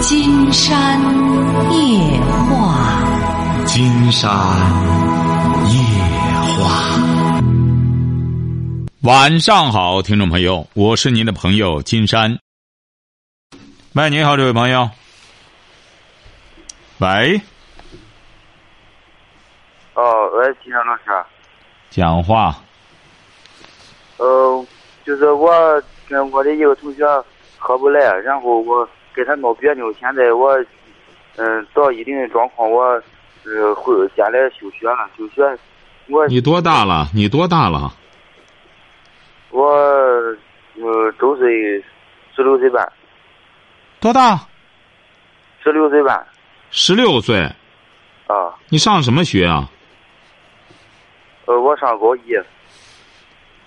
金山夜话，金山夜话。晚上好，听众朋友，我是您的朋友金山。喂，你好，这位朋友。喂，哦，喂，金山老师。讲话。呃，就是我跟我的一个同学合不来，然后我跟他闹别扭。现在我嗯到一定的状况，我呃回家来休学了。休学，我你多大了？你多大了？我呃周岁十六岁半。多大？十六岁半。十六岁。啊。你上什么学啊？呃，我上高一。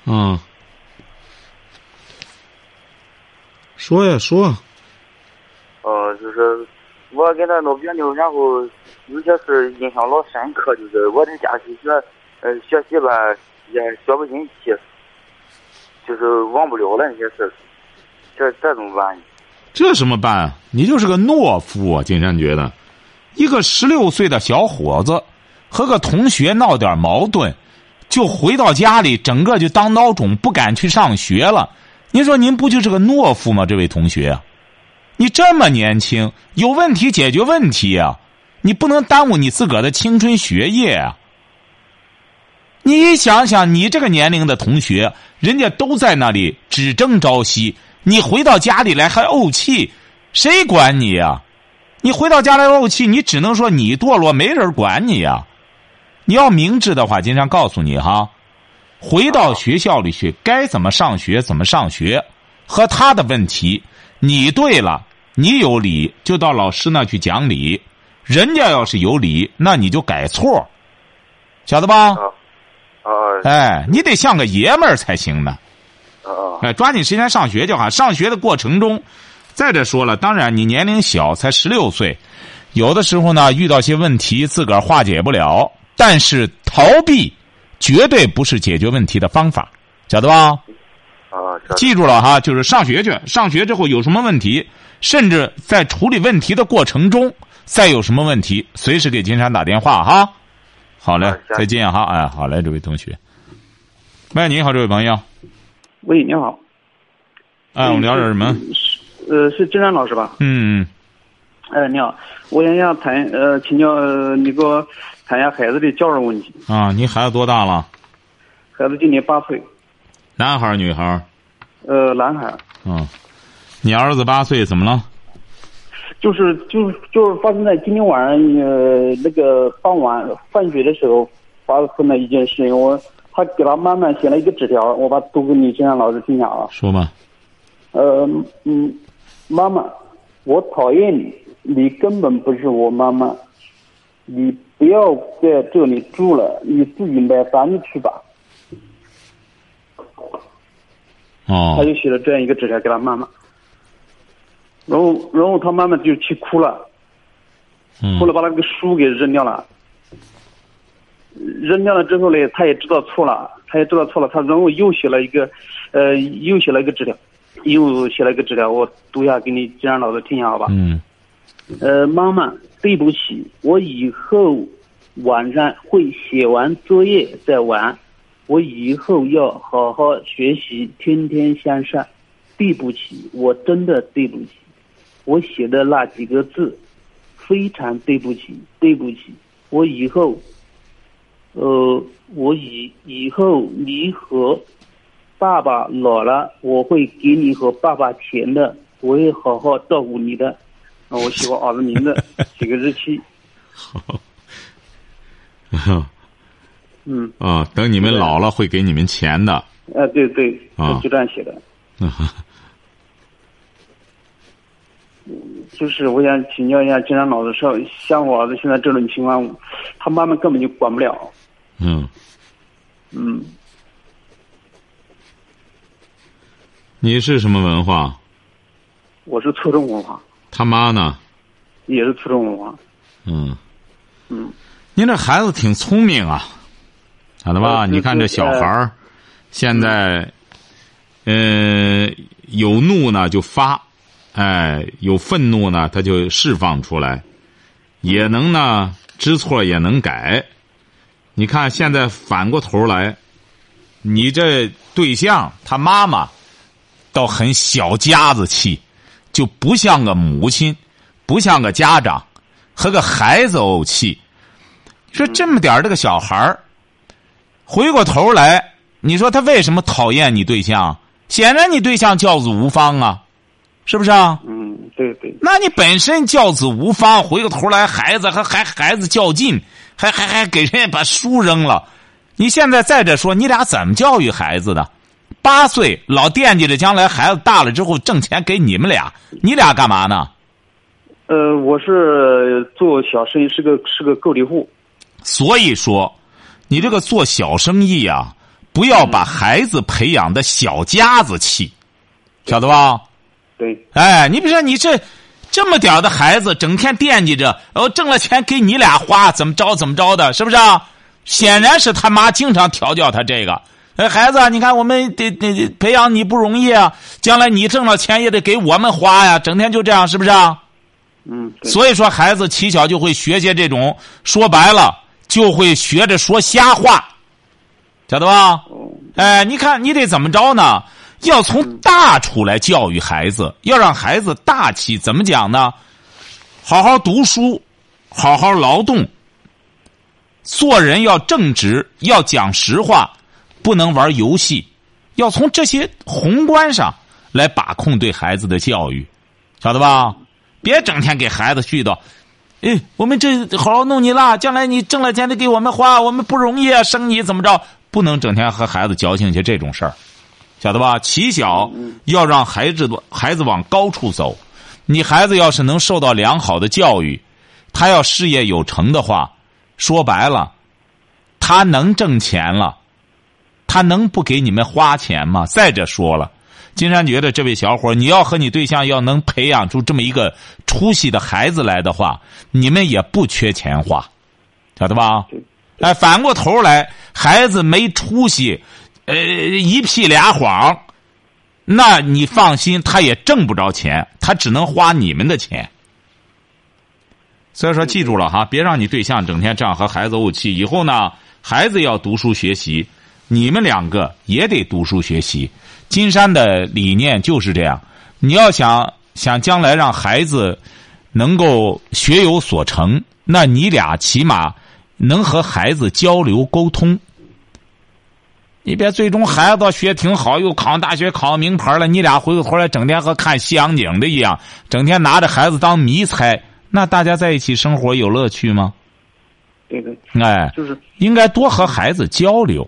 嗯。说呀说。跟他闹别扭，然后有些事印象老深刻，就是我在家休学，呃，学习吧也学不进去，就是忘不了了那些事这这怎么办？这什么办？你就是个懦夫啊！金山觉得，一个十六岁的小伙子和个同学闹点矛盾，就回到家里，整个就当孬种，不敢去上学了。您说您不就是个懦夫吗？这位同学，你这么年轻，有问题解决问题啊！你不能耽误你自个儿的青春学业啊！你想想，你这个年龄的同学，人家都在那里只争朝夕。你回到家里来还怄气，谁管你呀？你回到家来怄气，你只能说你堕落，没人管你呀。你要明智的话，经常告诉你哈，回到学校里去，该怎么上学怎么上学，和他的问题，你对了，你有理，就到老师那去讲理；人家要是有理，那你就改错，晓得吧？啊，哎，你得像个爷们儿才行呢。哎，抓紧时间上学就好。上学的过程中，再者说了，当然你年龄小，才十六岁，有的时候呢遇到些问题自个儿化解不了，但是逃避绝对不是解决问题的方法，晓得吧？啊，记住了哈，就是上学去。上学之后有什么问题，甚至在处理问题的过程中，再有什么问题，随时给金山打电话哈。好嘞，再见哈。哎，好嘞，这位同学。喂，你好，这位朋友。喂，你好。哎，我们聊点什么？呃，是金山老师吧？嗯。哎，你好，我想想谈呃，请教呃，你给我谈一下孩子的教育问题。啊，你孩子多大了？孩子今年八岁。男孩女孩呃，男孩嗯，你儿子八岁怎么了？就是就是就是发生在今天晚上呃那个傍晚放学的时候发生了一件事情，我。他给他妈妈写了一个纸条，我把读给你金山老师听下啊。说吧。呃嗯，妈妈，我讨厌你，你根本不是我妈妈，你不要在这里住了，你自己买房子去吧。哦。他就写了这样一个纸条给他妈妈，然后然后他妈妈就气哭了，后来把那个书给扔掉了。扔掉了之后呢，他也知道错了，他也知道错了，他然后又写了一个，呃，又写了一个纸条，又写了一个纸条，我读一下给你金山老师听一下，好吧？嗯。呃，妈妈，对不起，我以后晚上会写完作业再玩，我以后要好好学习，天天向上。对不起，我真的对不起，我写的那几个字，非常对不起，对不起，我以后。呃，我以以后你和爸爸老了，我会给你和爸爸钱的，我会好好照顾你的。我写我儿子名字，写个日期。好。嗯。啊，等你们老了会给你们钱的。啊，对对，啊就这样写的。啊。就是我想请教一下金山老师，说像我儿子现在这种情况，他妈妈根本就管不了。嗯，嗯，你是什么文化？我是初中文化。他妈呢？也是初中文化。嗯，嗯，您这孩子挺聪明啊，晓得吧？你看这小孩儿，现在，呃，有怒呢就发，哎，有愤怒呢，他就释放出来，也能呢知错也能改。你看现在反过头来，你这对象他妈妈倒很小家子气，就不像个母亲，不像个家长，和个孩子怄气。说这么点儿这个小孩儿，回过头来，你说他为什么讨厌你对象？显然你对象教子无方啊，是不是啊？嗯，对对，那你本身教子无方，回过头来孩子还还孩子较劲，还还还给人家把书扔了。你现在再者说，你俩怎么教育孩子的？八岁老惦记着将来孩子大了之后挣钱给你们俩，你俩干嘛呢？呃，我是做小生意，是个是个个体户。所以说，你这个做小生意啊，不要把孩子培养的小家子气，晓得吧？对，哎，你比如说你这这么点儿的孩子，整天惦记着，哦，挣了钱给你俩花，怎么着怎么着的，是不是啊？显然是他妈经常调教他这个。哎，孩子，你看我们得得培养你不容易啊，将来你挣了钱也得给我们花呀，整天就这样，是不是啊？嗯，所以说，孩子起小就会学些这种，说白了就会学着说瞎话，晓得吧？哦，哎，你看你得怎么着呢？要从大处来教育孩子，要让孩子大气。怎么讲呢？好好读书，好好劳动，做人要正直，要讲实话，不能玩游戏，要从这些宏观上来把控对孩子的教育，晓得吧？别整天给孩子絮叨。哎，我们这好好弄你啦，将来你挣了钱得给我们花，我们不容易啊，生你怎么着？不能整天和孩子矫情些这种事儿，晓得吧？起小要让孩子孩子往高处走。你孩子要是能受到良好的教育，他要事业有成的话，说白了，他能挣钱了，他能不给你们花钱吗？再者说了。金山觉得这位小伙，你要和你对象要能培养出这么一个出息的孩子来的话，你们也不缺钱花，晓得吧？哎，反过头来，孩子没出息，呃，一屁俩谎，那你放心，他也挣不着钱，他只能花你们的钱。所以说，记住了哈，别让你对象整天这样和孩子怄气。以后呢，孩子要读书学习，你们两个也得读书学习。金山的理念就是这样，你要想想将来让孩子能够学有所成，那你俩起码能和孩子交流沟通。你别最终孩子学挺好，又考上大学考上名牌了，你俩回过头来整天和看西洋景的一样，整天拿着孩子当迷猜，那大家在一起生活有乐趣吗？对对，哎，就是应该多和孩子交流。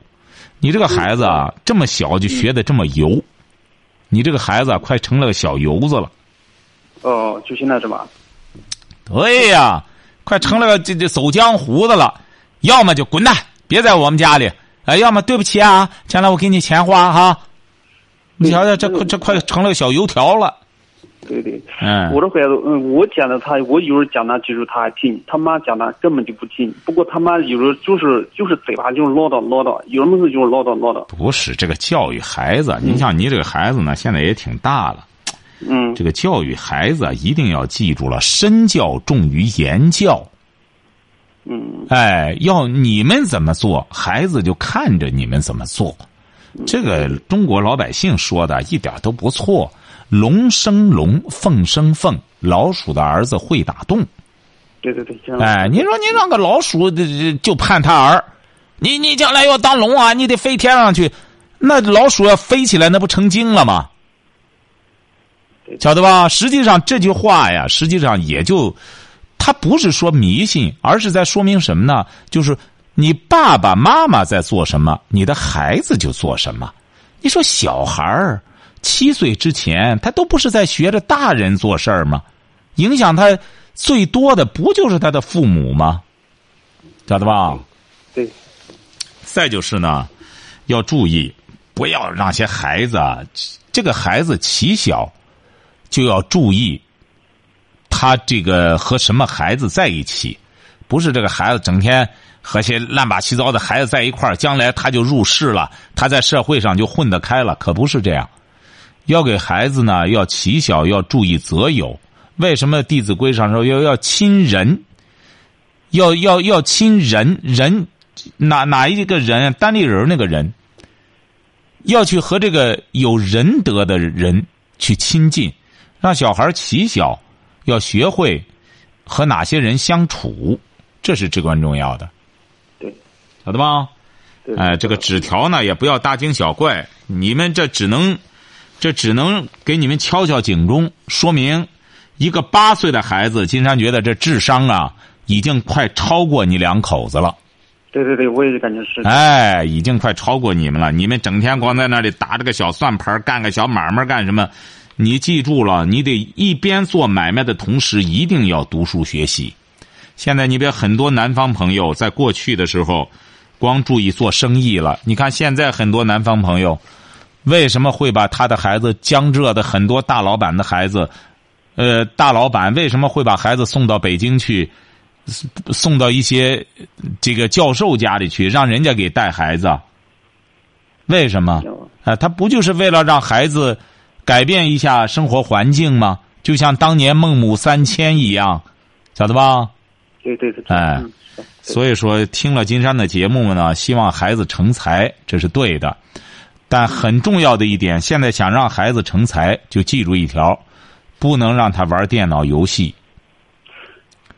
你这个孩子啊，这么小就学的这么油，你这个孩子啊，快成了个小油子了。哦，就现在是吧？对呀，快成了个这这走江湖的了。要么就滚蛋，别在我们家里；哎，要么对不起啊，将来我给你钱花哈。你瞧瞧，这快这快成了个小油条了。对对，嗯，我的孩子，嗯，我讲的他，我有时候讲他，其实他还听；他妈讲他根本就不听。不过他妈有时候就是就是嘴巴就是唠叨唠叨，有什么事就是唠叨唠叨。不是这个教育孩子，你像你这个孩子呢，现在也挺大了。嗯，这个教育孩子啊一定要记住了，身教重于言教。嗯，哎，要你们怎么做，孩子就看着你们怎么做。这个中国老百姓说的一点都不错。龙生龙，凤生凤，老鼠的儿子会打洞。对对对，哎，你说你让个老鼠就盼他儿，你你将来要当龙啊，你得飞天上去，那老鼠要飞起来，那不成精了吗？晓得吧？实际上这句话呀，实际上也就，他不是说迷信，而是在说明什么呢？就是你爸爸妈妈在做什么，你的孩子就做什么。你说小孩儿。七岁之前，他都不是在学着大人做事儿吗？影响他最多的不就是他的父母吗？晓得吧？对。再就是呢，要注意，不要让些孩子，这个孩子起小就要注意，他这个和什么孩子在一起，不是这个孩子整天和些乱八七糟的孩子在一块儿，将来他就入世了，他在社会上就混得开了，可不是这样。要给孩子呢，要起小要注意择友。为什么《弟子规》上说要要亲人？要要要亲人人，哪哪一个人？单立人那个人，要去和这个有仁德的人去亲近，让小孩起小要学会和哪些人相处，这是至关重要的。对，晓得吧？对哎，这个纸条呢，也不要大惊小怪，你们这只能，这只能给你们敲敲警钟，说明一个八岁的孩子，金山觉得这智商啊，已经快超过你两口子了。对对对，我也感觉是。哎，已经快超过你们了。你们整天光在那里打着个小算盘，干个小买卖干什么？你记住了，你得一边做买卖的同时，一定要读书学习。现在你别很多南方朋友在过去的时候，光注意做生意了。你看现在很多南方朋友，为什么会把他的孩子江浙的很多大老板的孩子，呃，大老板为什么会把孩子送到北京去？送到一些这个教授家里去，让人家给带孩子。为什么？啊，他不就是为了让孩子改变一下生活环境吗？就像当年孟母三迁一样，晓得吧？对对对。哎，所以说听了金山的节目呢，希望孩子成才，这是对的。但很重要的一点，现在想让孩子成才，就记住一条：不能让他玩电脑游戏。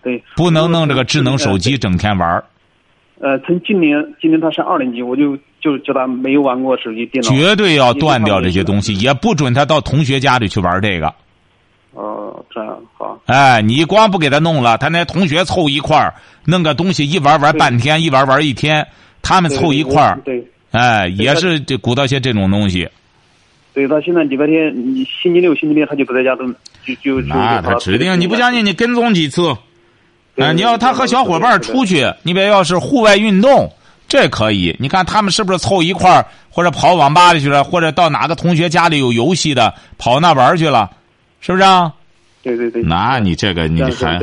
对，不能弄这个智能手机整天玩。呃，从今年今年他上二年级，我就就叫他没有玩过手机、电脑。绝对要断掉这些东西，也不准他到同学家里去玩这个。哦，这样好。哎，你光不给他弄了，他那同学凑一块儿弄个东西，一玩玩半天，一玩玩一天，他们凑一块儿，对，哎，也是这鼓捣些这种东西。对他现在礼拜天，你星期六、星期天他就不在家，都就就那他指定你不相信，你跟踪几次。哎，你要他和小伙伴出去，你别要是户外运动，这可以。你看他们是不是凑一块儿，或者跑网吧里去了，或者到哪个同学家里有游戏的，跑那玩去了，是不是啊？对对对。那你这个你还，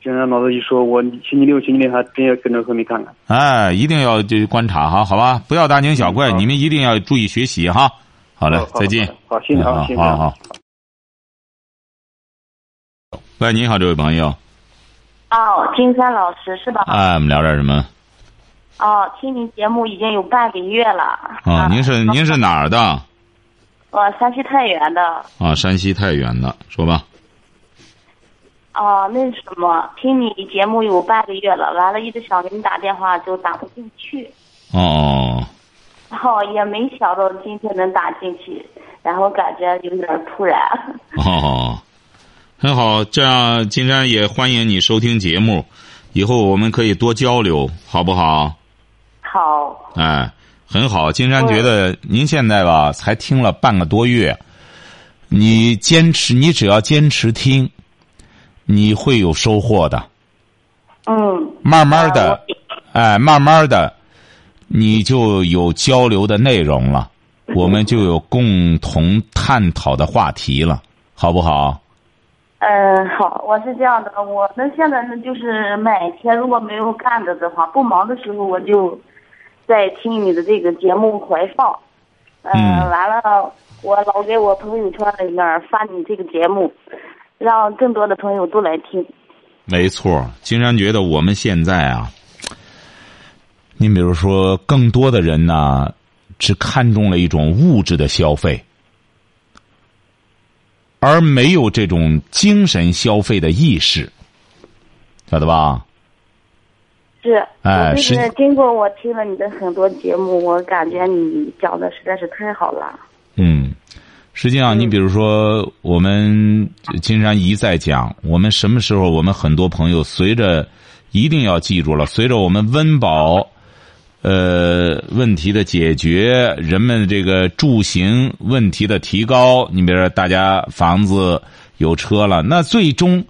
就让老师一说，我星期六、星期天还真要跟着后面看看。哎，一定要就观察哈，好吧？不要大惊小怪，你们一定要注意学习哈。好嘞，再见。好，谢谢啊，谢谢。好好。喂，你好，这位朋友。哦，金山老师是吧？哎，我们聊点什么？哦，听您节目已经有半个月了。啊，您是您是哪儿的？我山西太原的。啊，山西太原的，说吧。哦，那什么，听你节目有半个月了，完了，一直想给你打电话，就打不进去。哦。哦，也没想到今天能打进去，然后感觉有点突然。哦。很好，这样金山也欢迎你收听节目，以后我们可以多交流，好不好？好。哎，很好，金山觉得您现在吧才听了半个多月，你坚持，你只要坚持听，你会有收获的。嗯。慢慢的，哎，慢慢的，你就有交流的内容了，我们就有共同探讨的话题了，好不好？嗯，好，我是这样的，我们现在呢，就是每天如果没有干的的话，不忙的时候，我就在听你的这个节目回放。嗯。完了，我老给我朋友圈里面发你这个节目，让更多的朋友都来听。没错，金山觉得我们现在啊，你比如说，更多的人呢，只看重了一种物质的消费。而没有这种精神消费的意识，晓得吧？是，哎，是经过我听了你的很多节目，我感觉你讲的实在是太好了。嗯，实际上，你比如说，我们金山一再讲，我们什么时候，我们很多朋友随着一定要记住了，随着我们温饱。呃，问题的解决，人们这个住行问题的提高，你比如说，大家房子有车了，那最终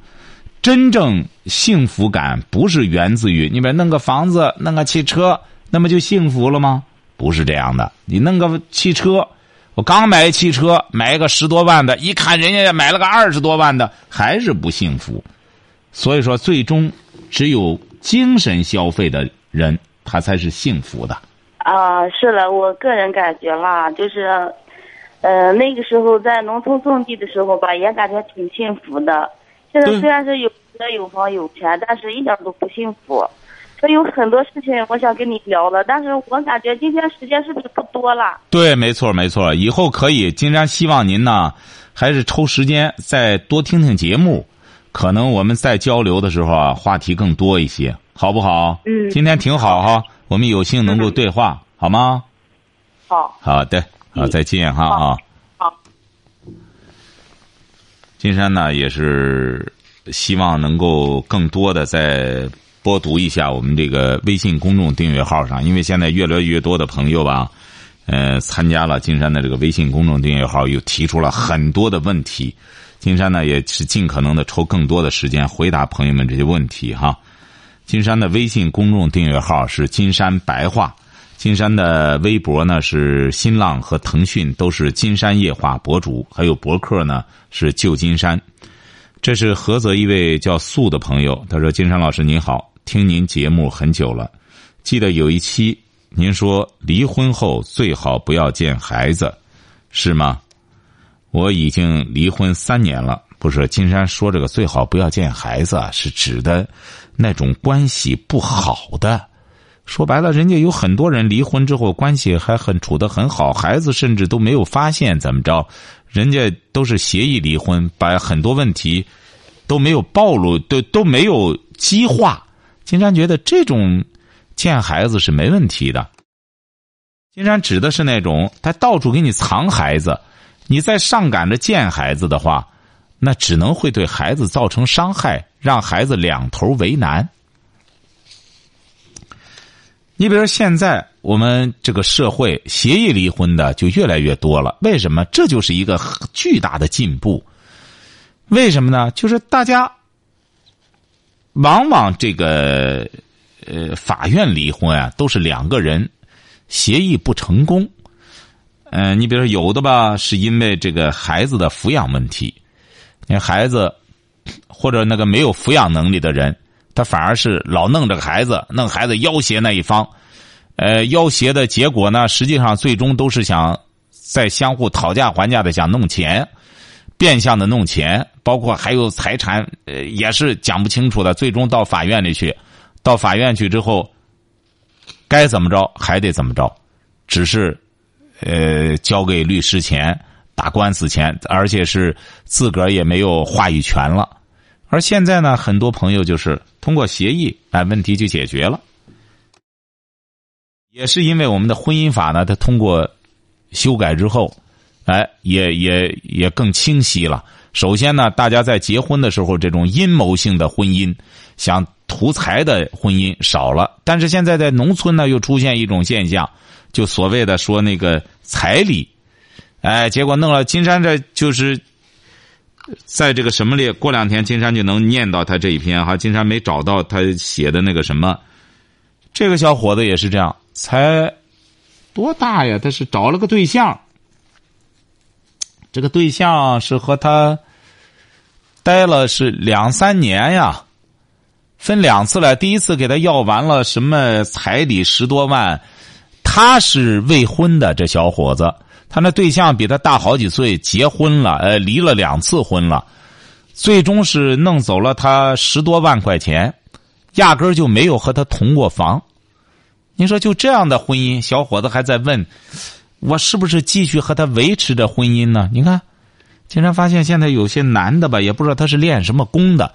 真正幸福感不是源自于你比如弄个房子、弄个汽车，那么就幸福了吗？不是这样的。你弄个汽车，我刚买汽车，买一个十多万的，一看人家买了个二十多万的，还是不幸福。所以说，最终只有精神消费的人。他才是幸福的。啊，是了，我个人感觉啦，就是呃，那个时候在农村种地的时候吧，也感觉挺幸福的。现在虽然是有车有房有钱，但是一点都不幸福。所以有很多事情我想跟你聊的，但是我感觉今天时间是不是不多了？对，没错，没错。以后可以，金山希望您呢，还是抽时间再多听听节目，可能我们在交流的时候啊，话题更多一些，好不好？嗯今天挺好哈，我们有幸能够对话，好吗？好，好的，好，嗯再见哈好啊。好。金山呢，也是希望能够更多的再播读一下我们这个微信公众订阅号上，因为现在越来越多的朋友吧，呃，参加了金山的这个微信公众订阅号，又提出了很多的问题。金山呢，也是尽可能的抽更多的时间回答朋友们这些问题哈。金山的微信公众订阅号是金山白话，金山的微博呢是新浪和腾讯都是金山夜话博主，还有博客呢是旧金山。这是菏泽一位叫素的朋友，他说：“金山老师您好，听您节目很久了，记得有一期您说离婚后最好不要见孩子，是吗？我已经离婚三年了。不是金山说这个最好不要见孩子，是指的那种关系不好的。说白了，人家有很多人离婚之后关系还很处得很好，孩子甚至都没有发现怎么着，人家都是协议离婚，把很多问题都没有暴露，都都没有激化。金山觉得这种见孩子是没问题的。金山指的是那种他到处给你藏孩子，你再上赶着见孩子的话，那只能会对孩子造成伤害，让孩子两头为难。你比如说，现在我们这个社会协议离婚的就越来越多了，为什么？这就是一个巨大的进步。为什么呢？就是大家往往这个呃法院离婚啊，都是两个人协议不成功。嗯、你比如说有的吧，是因为这个孩子的抚养问题，你孩子或者那个没有抚养能力的人，他反而是老弄这个孩子，弄孩子要挟那一方，呃，要挟的结果呢，实际上最终都是想在相互讨价还价的想弄钱，变相的弄钱，包括还有财产，呃，也是讲不清楚的，最终到法院里去，到法院去之后，该怎么着还得怎么着，只是，呃，交给律师钱。打官司钱，而且是自个儿也没有话语权了。而现在呢，很多朋友就是通过协议，哎，问题就解决了。也是因为我们的婚姻法呢，它通过修改之后，哎，也也也更清晰了。首先呢，大家在结婚的时候，这种阴谋性的婚姻、想图财的婚姻少了。但是现在在农村呢，又出现一种现象，就所谓的说那个彩礼。哎，结果弄了金山，这就是在这个什么里？过两天金山就能念到他这一篇哈。金山没找到他写的那个什么，这个小伙子也是这样，才多大呀？他是找了个对象，这个对象是和他待了是两三年呀，分两次来。第一次给他要完了什么彩礼十多万，他是未婚的这小伙子。他那对象比他大好几岁，结婚了，呃，离了两次婚了，最终是弄走了他十多万块钱，压根儿就没有和他同过房。你说就这样的婚姻，小伙子还在问，我是不是继续和他维持着婚姻呢？你看，竟然发现现在有些男的吧，也不知道他是练什么功的。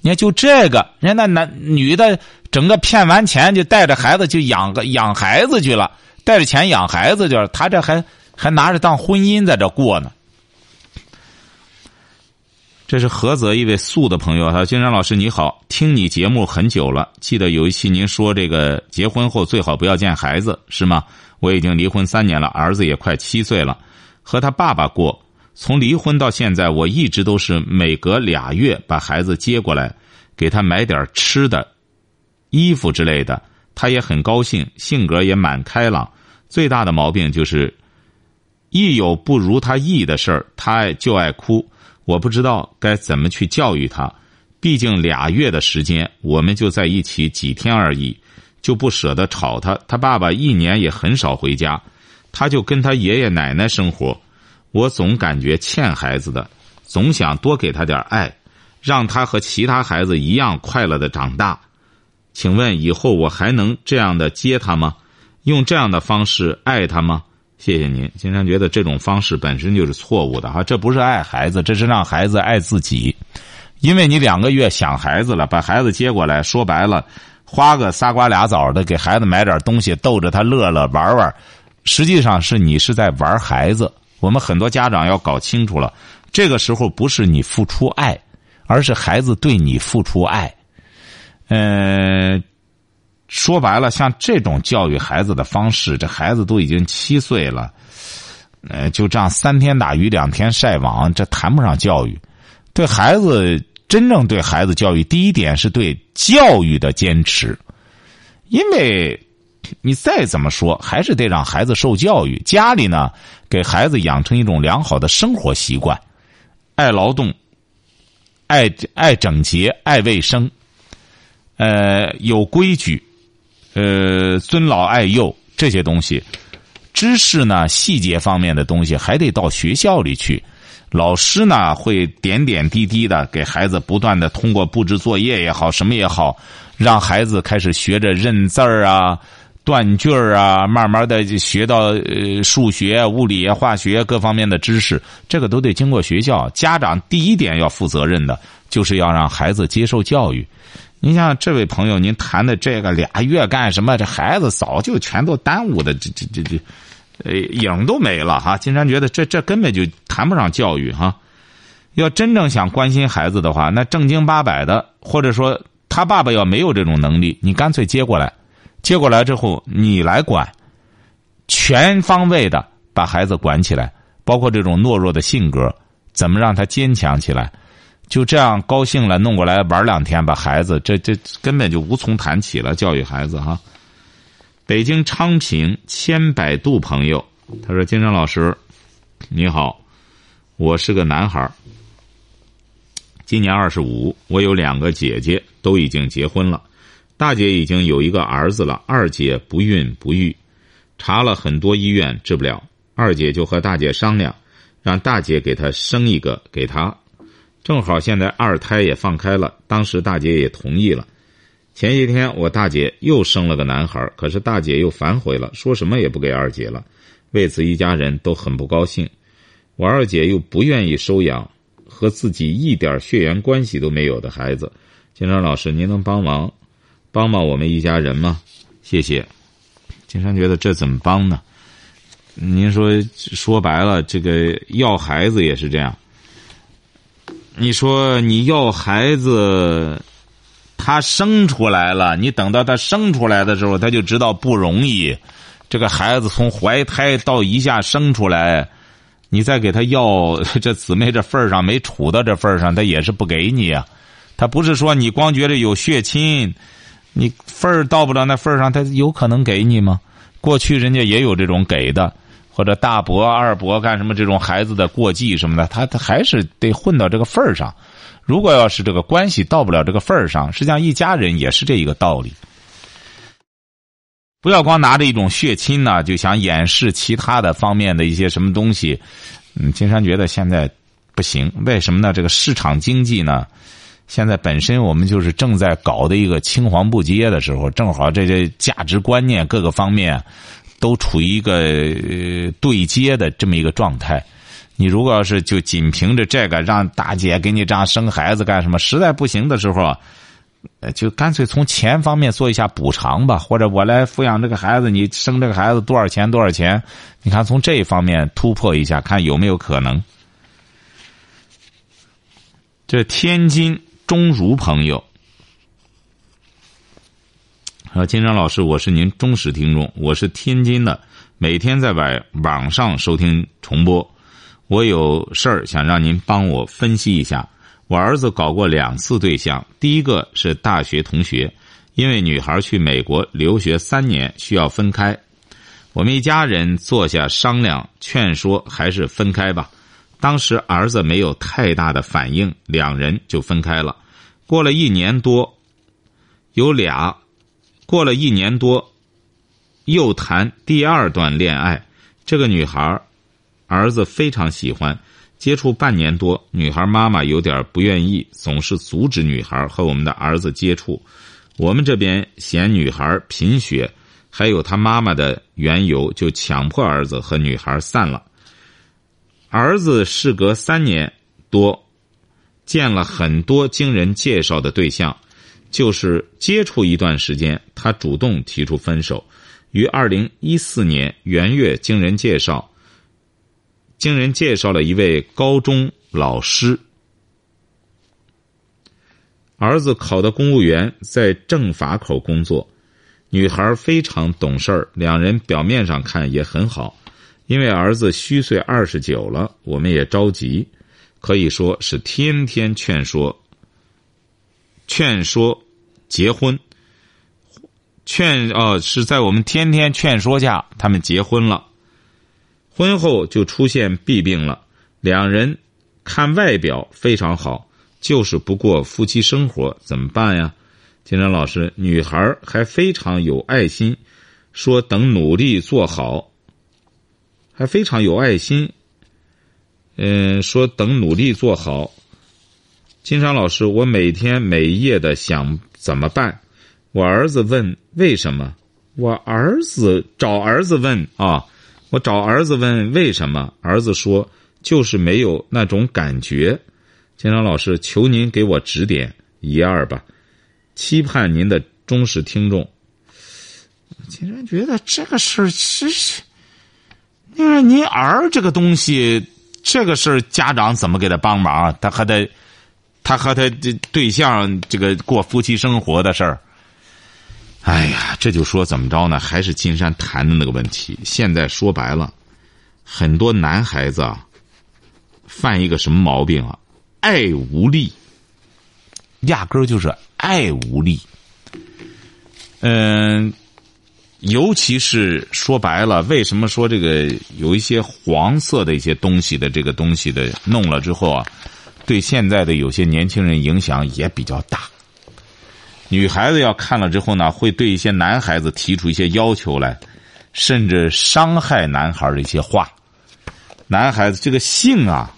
你看，就这个人那男女的，整个骗完钱就带着孩子就养个养孩子去了，带着钱养孩子去了，他这还。还拿着当婚姻在这过呢。这是菏泽一位素的朋友，他说：“金山老师你好，听你节目很久了，记得有一期您说这个结婚后最好不要见孩子，是吗？我已经离婚三年了，儿子也快七岁了，和他爸爸过。从离婚到现在，我一直都是每隔俩月把孩子接过来，给他买点吃的、衣服之类的，他也很高兴，性格也蛮开朗。最大的毛病就是。”一有不如他意的事儿，他就爱哭。我不知道该怎么去教育他。毕竟俩月的时间，我们就在一起几天而已，就不舍得吵他。他爸爸一年也很少回家，他就跟他爷爷奶奶生活。我总感觉欠孩子的，总想多给他点爱，让他和其他孩子一样快乐的长大。请问以后我还能这样的接他吗？用这样的方式爱他吗？谢谢您。经常觉得这种方式本身就是错误的哈，这不是爱孩子，这是让孩子爱自己。因为你两个月想孩子了，把孩子接过来，说白了，花个仨瓜俩枣的给孩子买点东西，逗着他乐乐玩玩，实际上是你是在玩孩子。我们很多家长要搞清楚了，这个时候不是你付出爱，而是孩子对你付出爱。嗯，说白了，像这种教育孩子的方式，这孩子都已经七岁了，呃，就这样三天打鱼两天晒网，这谈不上教育。对孩子真正对孩子教育，第一点是对教育的坚持，因为你再怎么说，还是得让孩子受教育。家里呢，给孩子养成一种良好的生活习惯，爱劳动，爱爱整洁，爱卫生。呃，有规矩，呃，尊老爱幼这些东西，知识呢，细节方面的东西还得到学校里去。老师呢，会点点滴滴的给孩子不断的通过布置作业也好，什么也好，让孩子开始学着认字儿啊、断句儿啊，慢慢的学到呃数学、物理、化学各方面的知识。这个都得经过学校。家长第一点要负责任的，就是要让孩子接受教育。您像这位朋友，您谈的这个俩月干什么？这孩子早就全都耽误的，这这这这，呃，影都没了哈。金山觉得这这根本就谈不上教育哈。要真正想关心孩子的话，那正经八百的，或者说他爸爸要没有这种能力，你干脆接过来，接过来之后你来管，全方位的把孩子管起来，包括这种懦弱的性格，怎么让他坚强起来。就这样高兴了，弄过来玩两天，把孩子这这根本就无从谈起了。教育孩子哈。北京昌平千百度朋友他说：“金山老师，你好，我是个男孩今年二十五，我有两个姐姐，都已经结婚了。大姐已经有一个儿子了，二姐不孕不育，查了很多医院治不了。二姐就和大姐商量，让大姐给她生一个给她。”正好现在二胎也放开了，当时大姐也同意了。前些天我大姐又生了个男孩，可是大姐又反悔了，说什么也不给二姐了。为此一家人都很不高兴。我二姐又不愿意收养和自己一点血缘关系都没有的孩子。金山老师，您能帮忙帮帮我们一家人吗？谢谢。金山觉得这怎么帮呢？您说说白了，这个要孩子也是这样。你说你要孩子，他生出来了，你等到他生出来的时候，他就知道不容易。这个孩子从怀胎到一下生出来，你再给他要 这姊妹这份上没处到这份上，他也是不给你啊。他不是说你光觉得有血亲，你份儿到不了那份上，他有可能给你吗？过去人家也有这种给的。或者大伯、二伯干什么？这种孩子的过继什么的，他他还是得混到这个份儿上。如果要是这个关系到不了这个份儿上，实际上一家人也是这一个道理。不要光拿着一种血亲呢，就想掩饰其他的方面的一些什么东西。嗯，金山觉得现在不行，为什么呢？这个市场经济呢，现在本身我们就是正在搞的一个青黄不接的时候，正好这些价值观念各个方面。都处于一个对接的这么一个状态，你如果要是就仅凭着这个让大姐给你这样生孩子干什么？实在不行的时候，就干脆从钱方面做一下补偿吧，或者我来抚养这个孩子，你生这个孩子多少钱？多少钱？你看从这一方面突破一下，看有没有可能。这天津钟如朋友。啊，金山老师，我是您忠实听众，我是天津的，每天在网网上收听重播。我有事儿想让您帮我分析一下。我儿子搞过两次对象，第一个是大学同学，因为女孩去美国留学三年需要分开，我们一家人坐下商量，劝说还是分开吧。当时儿子没有太大的反应，两人就分开了。过了一年多，有俩。过了一年多，又谈第二段恋爱。这个女孩儿子非常喜欢。接触半年多，女孩妈妈有点不愿意，总是阻止女孩和我们的儿子接触。我们这边嫌女孩贫血，还有她妈妈的缘由，就强迫儿子和女孩散了。儿子事隔三年多，见了很多经人介绍的对象，就是接触一段时间，他主动提出分手。于二零一四年元月，经人介绍。经人介绍了一位高中老师，儿子考的公务员，在政法口工作。女孩非常懂事儿，两人表面上看也很好。因为儿子虚岁二十九了，我们也着急，可以说是天天劝说、劝说结婚。劝哦，是在我们天天劝说下，他们结婚了。婚后就出现弊病了，两人看外表非常好，就是不过夫妻生活，怎么办呀？金山老师，女孩还非常有爱心，说等努力做好，还非常有爱心。嗯，说等努力做好。金山老师，我每天每夜的想怎么办？我儿子问为什么？我儿子找儿子问啊。我找儿子问为什么，儿子说就是没有那种感觉。金章老师，求您给我指点一二吧，期盼您的忠实听众。金章觉得这个事儿是是，你看您儿这个东西，这个事儿家长怎么给他帮忙？他和他，他和他这对象这个过夫妻生活的事儿。哎呀，这就说怎么着呢？还是金山谈的那个问题。现在说白了，很多男孩子啊，犯一个什么毛病啊？爱无力，压根儿就是爱无力。嗯，尤其是说白了，为什么说这个有一些黄色的一些东西的这个东西的弄了之后啊，对现在的有些年轻人影响也比较大。女孩子要看了之后呢，会对一些男孩子提出一些要求来，甚至伤害男孩的一些话。男孩子这个性啊，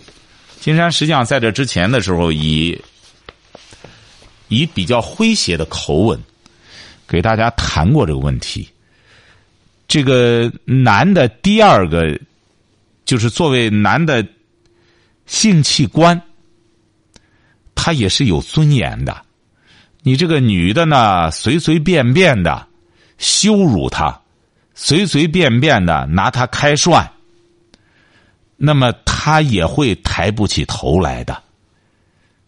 金山实际上在这之前的时候，以以比较诙谐的口吻给大家谈过这个问题。这个男的第二个，就是作为男的性器官，他也是有尊严的。你这个女的呢，随随便便的羞辱他，随随便便的拿他开涮，那么他也会抬不起头来的。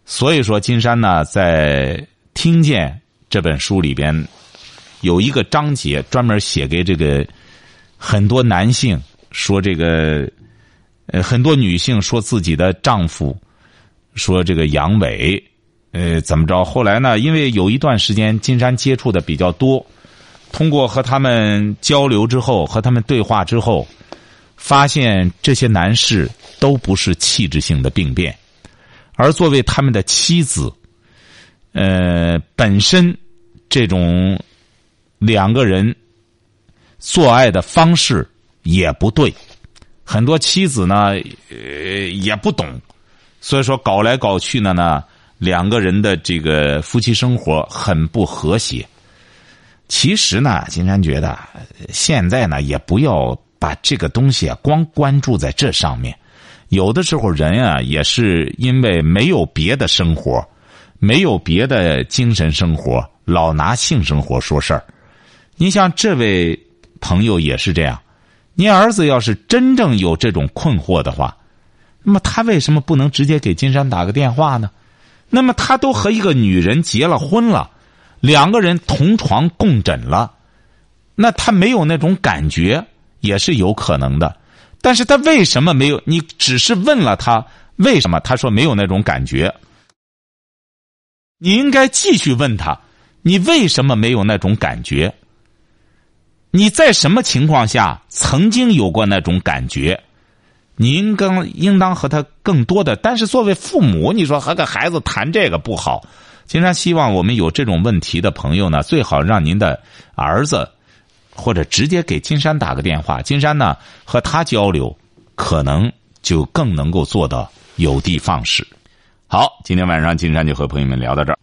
所以说，金山呢，在《听见》这本书里边有一个章节专门写给这个很多男性说这个，呃，很多女性说自己的丈夫说这个阳痿。呃，怎么着？后来呢？因为有一段时间金山接触的比较多，通过和他们交流之后，和他们对话之后，发现这些男士都不是器质性的病变，而作为他们的妻子，呃，本身这种两个人做爱的方式也不对，很多妻子呢，呃，也不懂，所以说搞来搞去的呢。两个人的这个夫妻生活很不和谐。其实呢，金山觉得现在呢，也不要把这个东西啊光关注在这上面。有的时候人啊，也是因为没有别的生活，没有别的精神生活，老拿性生活说事儿。你像这位朋友也是这样。您儿子要是真正有这种困惑的话，那么他为什么不能直接给金山打个电话呢？那么他都和一个女人结了婚了，两个人同床共枕了，那他没有那种感觉也是有可能的。但是他为什么没有？你只是问了他为什么，他说没有那种感觉。你应该继续问他，你为什么没有那种感觉？你在什么情况下曾经有过那种感觉？你应该应当和他更多的，但是作为父母，你说和个孩子谈这个不好。金山希望我们有这种问题的朋友呢，最好让您的儿子或者直接给金山打个电话，金山呢和他交流，可能就更能够做到有的放矢。好，今天晚上金山就和朋友们聊到这儿。